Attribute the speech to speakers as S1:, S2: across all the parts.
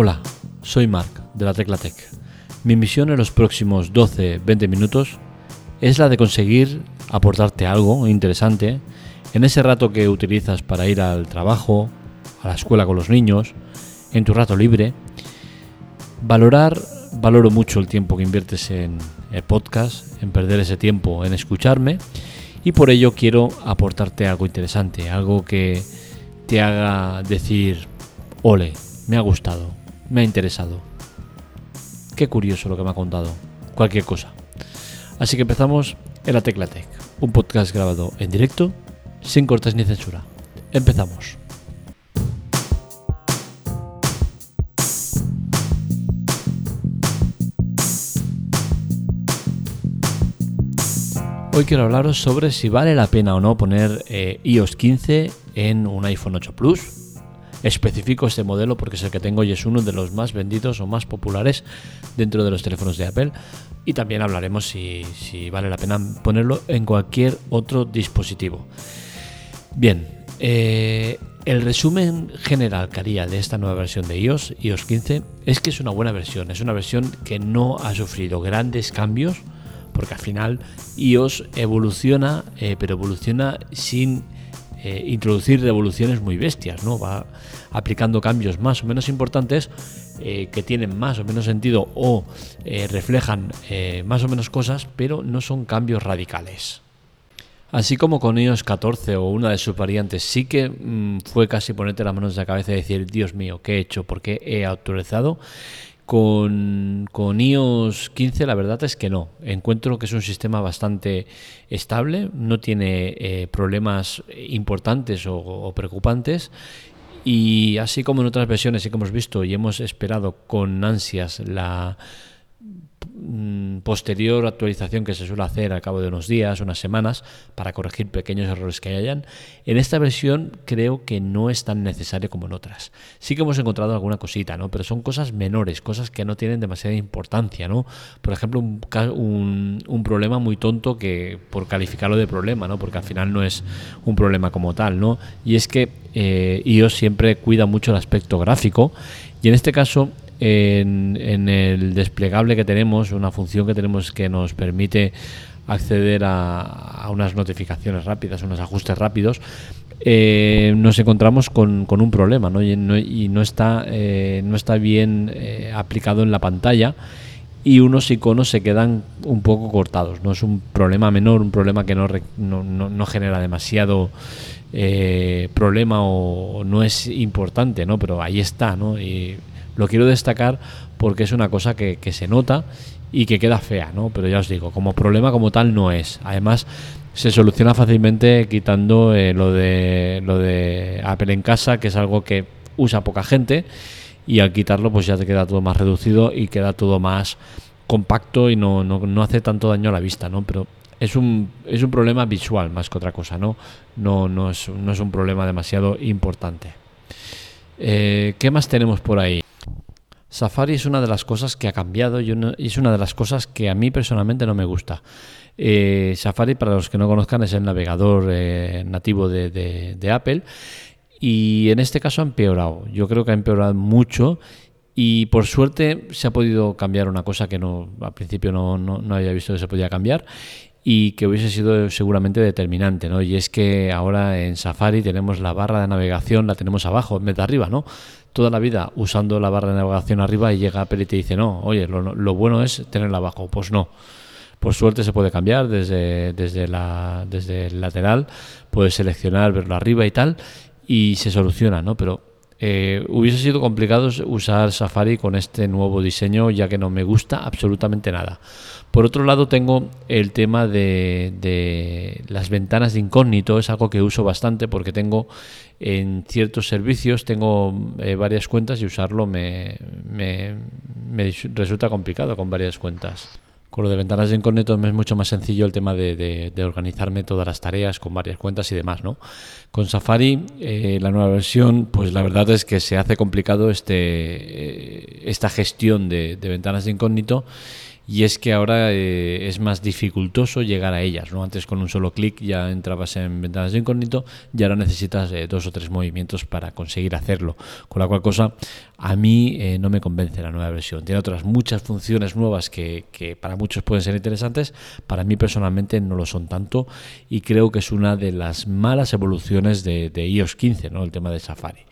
S1: Hola, soy Mark de la Tecla Tech. Mi misión en los próximos 12-20 minutos es la de conseguir aportarte algo interesante en ese rato que utilizas para ir al trabajo, a la escuela con los niños, en tu rato libre. Valorar, valoro mucho el tiempo que inviertes en el podcast, en perder ese tiempo en escucharme y por ello quiero aportarte algo interesante, algo que te haga decir, ole, me ha gustado, me ha interesado. Qué curioso lo que me ha contado. Cualquier cosa. Así que empezamos en la Tecla Tech, un podcast grabado en directo, sin cortes ni censura. Empezamos. Hoy quiero hablaros sobre si vale la pena o no poner eh, iOS 15 en un iPhone 8 Plus especifico este modelo porque es el que tengo y es uno de los más vendidos o más populares dentro de los teléfonos de Apple. Y también hablaremos si, vale la pena ponerlo en cualquier otro dispositivo. Bien, eh, el resumen general que haría de esta nueva versión de iOS, iOS 15, es que es una buena versión. Es una versión que no ha sufrido grandes cambios, porque al final iOS evoluciona, eh, pero evoluciona sin eh, introducir revoluciones muy bestias, ¿no? Va aplicando cambios más o menos importantes eh, que tienen más o menos sentido o eh, reflejan más o menos cosas, pero no son cambios radicales. Así como con iOS 14 o una de sus variantes, sí que mm, fue casi ponerte las manos en la cabeza y decir, Dios mío, ¿qué he hecho? ¿Por qué he autorizado? Con, con, iOS 15 la verdad es que no. Encuentro que es un sistema bastante estable, no tiene eh, problemas importantes o, preocupantes y así como en otras versiones sí que hemos visto y hemos esperado con ansias la posterior actualización que se suele hacer al cabo de unos días, unas semanas, para corregir pequeños errores que hayan. En esta versión creo que no es tan necesario como en otras. Sí que hemos encontrado alguna cosita, ¿no? Pero son cosas menores, cosas que no tienen demasiada importancia, ¿no? Por ejemplo, un, un, problema muy tonto que, por calificarlo de problema, ¿no? Porque al final no es un problema como tal, ¿no? Y es que eh, iOS siempre cuida mucho el aspecto gráfico y en este caso en, el desplegable que tenemos, una función que tenemos que nos permite acceder a, unas notificaciones rápidas, unos ajustes rápidos, eh, nos encontramos con, un problema ¿no? Y, no, está, eh, no está bien eh, aplicado en la pantalla y unos iconos se quedan un poco cortados. No es un problema menor, un problema que no, no, genera demasiado problema o, no es importante, ¿no? pero ahí está. ¿no? Lo quiero destacar porque es una cosa que, se nota y que queda fea, ¿no? Pero ya os digo, como problema como tal no es. Además, se soluciona fácilmente quitando eh, lo, de, lo de Apple en casa, que es algo que usa poca gente, y al quitarlo pues ya te queda todo más reducido y queda todo más compacto y no, no, hace tanto daño a la vista, ¿no? Pero es un, es un problema visual más que otra cosa, ¿no? No, no, es, no es un problema demasiado importante. Eh, ¿Qué más tenemos por ahí? Safari es una de las cosas que ha cambiado y, es una de las cosas que a mí personalmente no me gusta. Eh, Safari, para los que no conozcan, es el navegador eh, nativo de, Apple y en este caso ha empeorado. Yo creo que ha empeorado mucho y por suerte se ha podido cambiar una cosa que no al principio no, no había visto que se podía cambiar y que hubiese sido seguramente determinante, ¿no? Y es que ahora en Safari tenemos la barra de navegación, la tenemos abajo en vez de arriba, ¿no? Toda la vida usando la barra de navegación arriba y llega Apple y te dice, no, oye, lo, bueno es tenerla abajo. Pues no. Por suerte se puede cambiar desde, desde, la, desde el lateral, puedes seleccionar, verlo arriba y tal, y se soluciona, ¿no? Pero eh, hubiese sido complicado usar Safari con este nuevo diseño ya que no me gusta absolutamente nada. Por otro lado tengo el tema de, las ventanas de incógnito, es algo que uso bastante porque tengo en ciertos servicios, tengo eh, varias cuentas y usarlo me, me resulta complicado con varias cuentas. Con lo de ventanas de incógnito me es mucho más sencillo el tema de, organizarme todas las tareas con varias cuentas y demás, ¿no? Con Safari, eh, la nueva versión, pues la verdad es que se hace complicado este, eh, esta gestión de, ventanas de incógnito y es que ahora eh, es más dificultoso llegar a ellas. ¿no? Antes con un solo clic ya entrabas en ventanas de incógnito y ahora necesitas eh, dos o tres movimientos para conseguir hacerlo. Con la cual cosa a mí eh, no me convence la nueva versión. Tiene otras muchas funciones nuevas que, para muchos pueden ser interesantes, para mí personalmente no lo son tanto y creo que es una de las malas evoluciones de, de iOS 15, ¿no? el tema de Safari.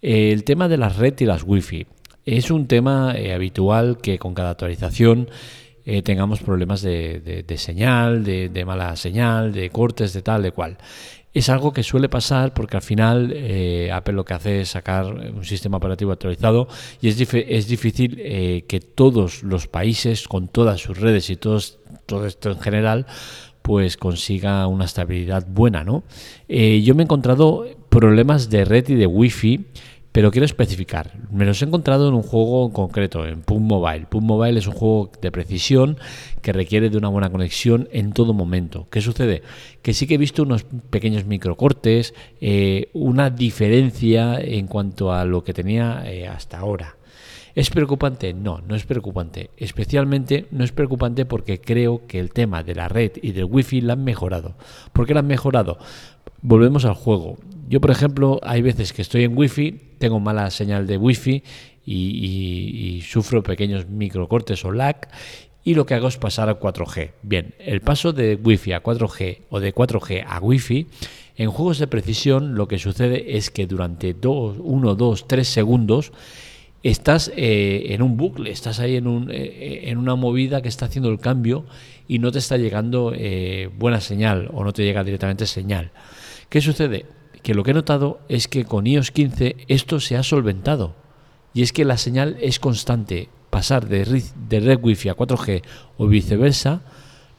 S1: el tema de las red y las wifi. Es un tema eh, habitual que con cada actualización eh, tengamos problemas de, señal, de, mala señal, de cortes, de tal, de cual. Es algo que suele pasar porque al final eh, Apple lo que hace es sacar un sistema operativo actualizado y es, es difícil que todos los países, con todas sus redes y todos, todo esto en general, pues consiga una estabilidad buena, ¿no? yo me he encontrado problemas de red y de wifi pero quiero especificar, me los he encontrado en un juego concreto, en PUB Mobile. PUB Mobile es un juego de precisión que requiere de una buena conexión en todo momento. ¿Qué sucede? Que sí que he visto unos pequeños microcortes, eh, una diferencia en cuanto a lo que tenía eh, hasta ahora. ¿Es preocupante? No, no es preocupante. Especialmente no es preocupante porque creo que el tema de la red y del wifi la han mejorado. ¿Por qué la han mejorado? Volvemos al juego. Yo, por ejemplo, hay veces que estoy en wifi, tengo mala señal de wifi y, y, sufro pequeños microcortes o lag y lo que hago es pasar a 4G. Bien, el paso de Wi-Fi a 4G o de 4G a Wi-Fi, en juegos de precisión lo que sucede es que durante 1, 2, 3 segundos estás eh, en un bucle, estás ahí en, un, eh, en, una movida que está haciendo el cambio y no te está llegando eh, buena señal o no te llega directamente señal. ¿Qué sucede? que lo que he notado es que con iOS 15 esto se ha solventado. Y es que la señal es constante. Pasar de red, de Wi-Fi a 4G o viceversa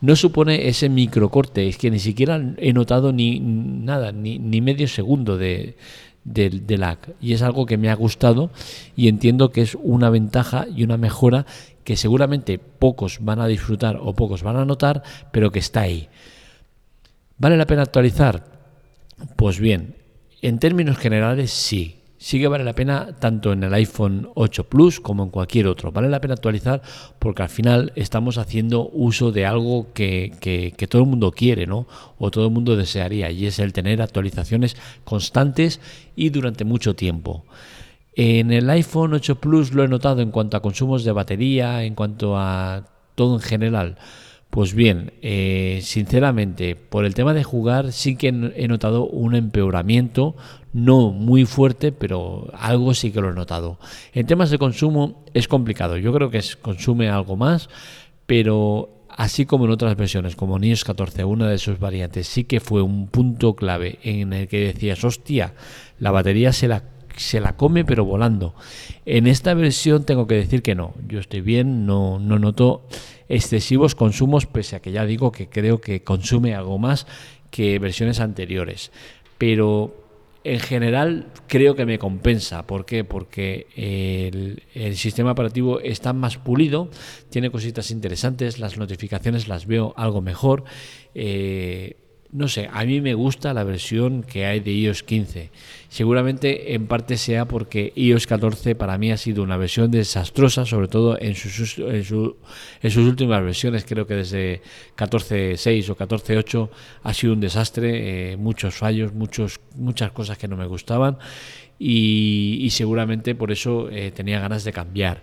S1: no supone ese microcorte. Es que ni siquiera he notado ni nada, ni, medio segundo de, de, lag. Y es algo que me ha gustado y entiendo que es una ventaja y una mejora que seguramente pocos van a disfrutar o pocos van a notar, pero que está ahí. ¿Vale la pena actualizar? Pues bien, en términos generales sí. Sí que vale la pena tanto en el iPhone 8 Plus como en cualquier otro. Vale la pena actualizar porque al final estamos haciendo uso de algo que, que, todo el mundo quiere, ¿no? O todo el mundo desearía, y es el tener actualizaciones constantes y durante mucho tiempo. En el iPhone 8 Plus lo he notado en cuanto a consumos de batería, en cuanto a todo en general. Pues bien, eh, sinceramente, por el tema de jugar sí que he notado un empeoramiento, no muy fuerte, pero algo sí que lo he notado. En temas de consumo es complicado, yo creo que consume algo más, pero así como en otras versiones, como NIOS 14, una de sus variantes, sí que fue un punto clave en el que decías, hostia, la batería se la se la come pero volando. En esta versión tengo que decir que no, yo estoy bien, no, no noto excesivos consumos, pese a que ya digo que creo que consume algo más que versiones anteriores. Pero en general creo que me compensa. ¿Por qué? Porque el, sistema operativo está más pulido, tiene cositas interesantes, las notificaciones las veo algo mejor. Eh, no sé, a mí me gusta la versión que hay de iOS 15. Seguramente en parte sea porque iOS 14 para mí ha sido una versión desastrosa, sobre todo en sus, en, sus últimas versiones. Creo que desde 14.6 o 14.8 ha sido un desastre, eh, muchos fallos, muchos, muchas cosas que no me gustaban y, seguramente por eso eh, tenía ganas de cambiar.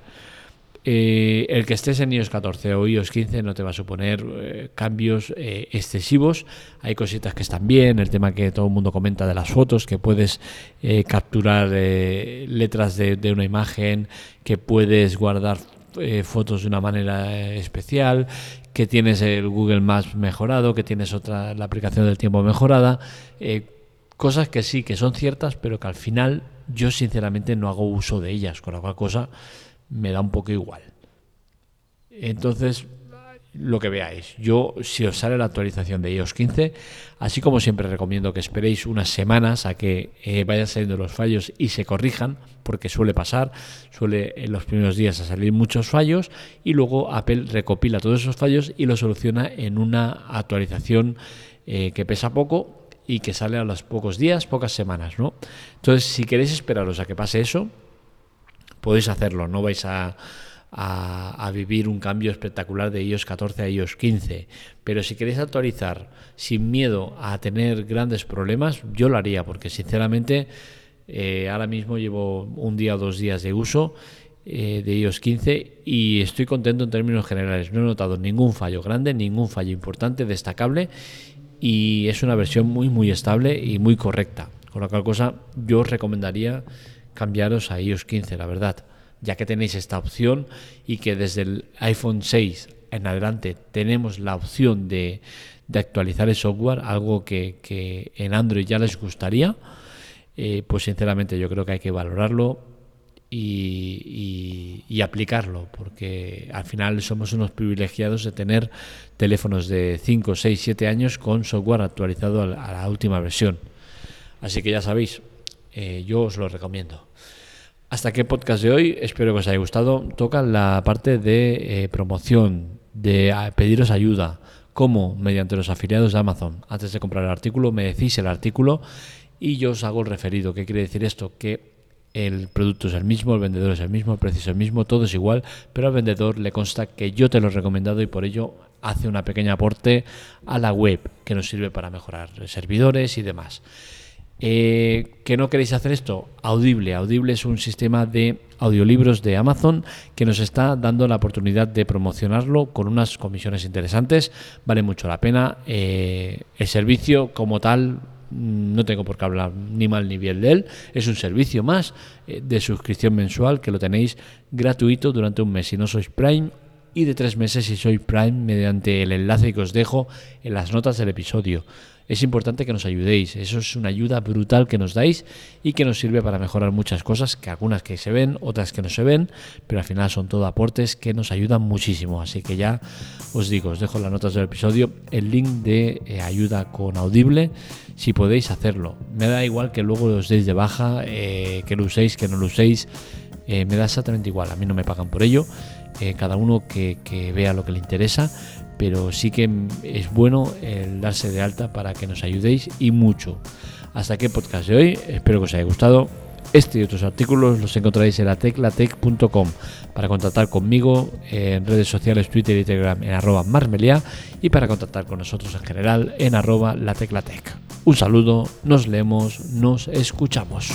S1: Eh, el que estés en iOS 14 o iOS 15 no te va a suponer eh, cambios eh, excesivos. Hay cositas que están bien, el tema que todo el mundo comenta de las fotos, que puedes capturar letras de, una imagen, que puedes guardar fotos de una manera especial, que tienes el Google Maps mejorado, que tienes otra la aplicación del tiempo mejorada. cosas que sí, que son ciertas, pero que al final yo sinceramente no hago uso de ellas, con la cual cosa me da un poco igual. Entonces, lo que veáis. Yo, si os sale la actualización de iOS 15, así como siempre recomiendo que esperéis unas semanas a que eh, vayan saliendo los fallos y se corrijan, porque suele pasar, suele en los primeros días a salir muchos fallos y luego Apple recopila todos esos fallos y los soluciona en una actualización eh, que pesa poco y que sale a los pocos días, pocas semanas, ¿no? Entonces, si queréis esperaros a que pase eso, podéis hacerlo, no vais a, a, vivir un cambio espectacular de iOS 14 a iOS 15. Pero si queréis actualizar sin miedo a tener grandes problemas, yo lo haría, porque sinceramente eh, ahora mismo llevo un día o dos días de uso eh, de iOS 15 y estoy contento en términos generales. No he notado ningún fallo grande, ningún fallo importante, destacable y es una versión muy muy estable y muy correcta. Con lo cual cosa yo os recomendaría cambiaros a iOS 15, la verdad ya que tenéis esta opción y que desde el iPhone 6 en adelante tenemos la opción de, actualizar el software, algo que, en Android ya les gustaría, eh, pues sinceramente yo creo que hay que valorarlo y, aplicarlo, porque al final somos unos privilegiados de tener teléfonos de 5, 6, 7 años con software actualizado a la, última versión. Así que ya sabéis, eh, yo os lo recomiendo. Hasta aquí el podcast de hoy, espero que os haya gustado. Toca la parte de eh, promoción, de ah, pediros ayuda, como mediante los afiliados de Amazon. Antes de comprar el artículo, me decís el artículo y yo os hago el referido. ¿Qué quiere decir esto? Que el producto es el mismo, el vendedor es el mismo, el precio es el mismo, todo es igual, pero al vendedor le consta que yo te lo he recomendado y por ello hace una pequeña aporte a la web que nos sirve para mejorar servidores y demás. Eh, ¿Que no queréis hacer esto? Audible. Audible es un sistema de audiolibros de Amazon que nos está dando la oportunidad de promocionarlo con unas comisiones interesantes. Vale mucho la pena. Eh, el servicio como tal mm, no tengo por qué hablar ni mal ni bien de él. Es un servicio más eh, de suscripción mensual que lo tenéis gratuito durante un mes. Si no sois Prime, y de tres meses si sois Prime mediante el enlace que os dejo en las notas del episodio es importante que nos ayudéis. Eso es una ayuda brutal que nos dais y que nos sirve para mejorar muchas cosas, que algunas que se ven, otras que no se ven, pero al final son todo aportes que nos ayudan muchísimo. Así que ya os digo, os dejo en las notas del episodio el link de eh, ayuda con Audible, si podéis hacerlo. Me da igual que luego os deis de baja, eh, que lo uséis, que no lo uséis. Eh, me da exactamente igual, a mí no me pagan por ello, cada uno que, que, vea lo que le interesa, pero sí que es bueno el darse de alta para que nos ayudéis y mucho. Hasta aquí el podcast de hoy, espero que os haya gustado. Este y otros artículos los encontraréis en lateclatec.com para contactar conmigo en redes sociales, Twitter y Telegram en arroba marmelia y para contactar con nosotros en general en arroba lateclatec. Un saludo, nos leemos, nos escuchamos.